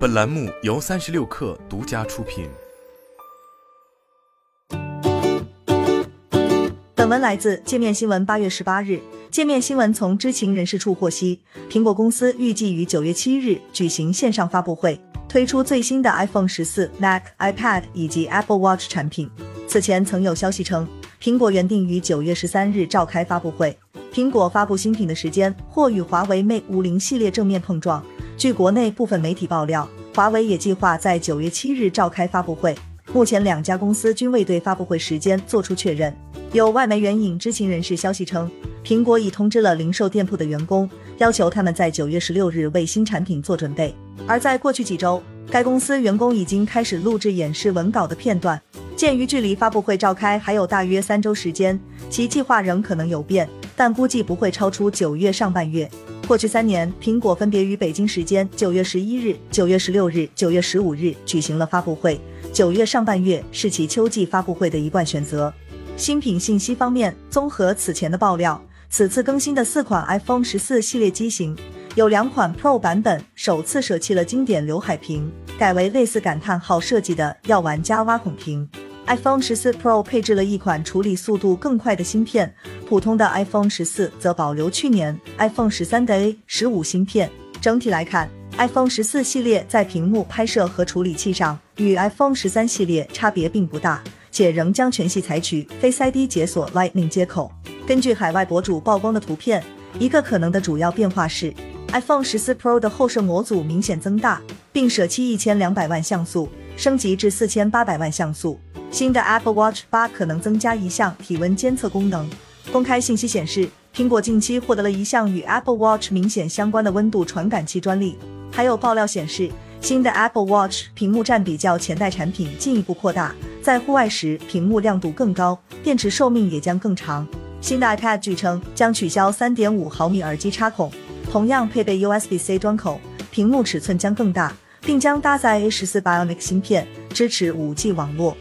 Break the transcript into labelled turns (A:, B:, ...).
A: 本栏目由三十六氪独家出品。
B: 本文来自界面新闻。八月十八日，界面新闻从知情人士处获悉，苹果公司预计于九月七日举行线上发布会，推出最新的 iPhone 十四、Mac、iPad 以及 Apple Watch 产品。此前曾有消息称，苹果原定于九月十三日召开发布会，苹果发布新品的时间或与华为 Mate 五零系列正面碰撞。据国内部分媒体爆料，华为也计划在九月七日召开发布会。目前两家公司均未对发布会时间做出确认。有外媒援引知情人士消息称，苹果已通知了零售店铺的员工，要求他们在九月十六日为新产品做准备。而在过去几周，该公司员工已经开始录制演示文稿的片段。鉴于距离发布会召开还有大约三周时间，其计划仍可能有变，但估计不会超出九月上半月。过去三年，苹果分别于北京时间九月十一日、九月十六日、九月十五日举行了发布会。九月上半月是其秋季发布会的一贯选择。新品信息方面，综合此前的爆料，此次更新的四款 iPhone 十四系列机型，有两款 Pro 版本首次舍弃了经典刘海屏，改为类似感叹号设计的药丸加挖孔屏。iPhone 十四 Pro 配置了一款处理速度更快的芯片，普通的 iPhone 十四则保留去年 iPhone 十三的 A 十五芯片。整体来看，iPhone 十四系列在屏幕拍摄和处理器上与 iPhone 十三系列差别并不大，且仍将全系采取 Face ID 解锁 Lightning 接口。根据海外博主曝光的图片，一个可能的主要变化是 iPhone 十四 Pro 的后摄模组明显增大，并舍弃一千两百万像素，升级至四千八百万像素。新的 Apple Watch 八可能增加一项体温监测功能。公开信息显示，苹果近期获得了一项与 Apple Watch 明显相关的温度传感器专利。还有爆料显示，新的 Apple Watch 屏幕占比较前代产品进一步扩大，在户外时屏幕亮度更高，电池寿命也将更长。新的 iPad 据称将取消3.5毫米耳机插孔，同样配备 USB-C 端口，屏幕尺寸将更大，并将搭载 A14 Bionic 芯片，支持 5G 网络。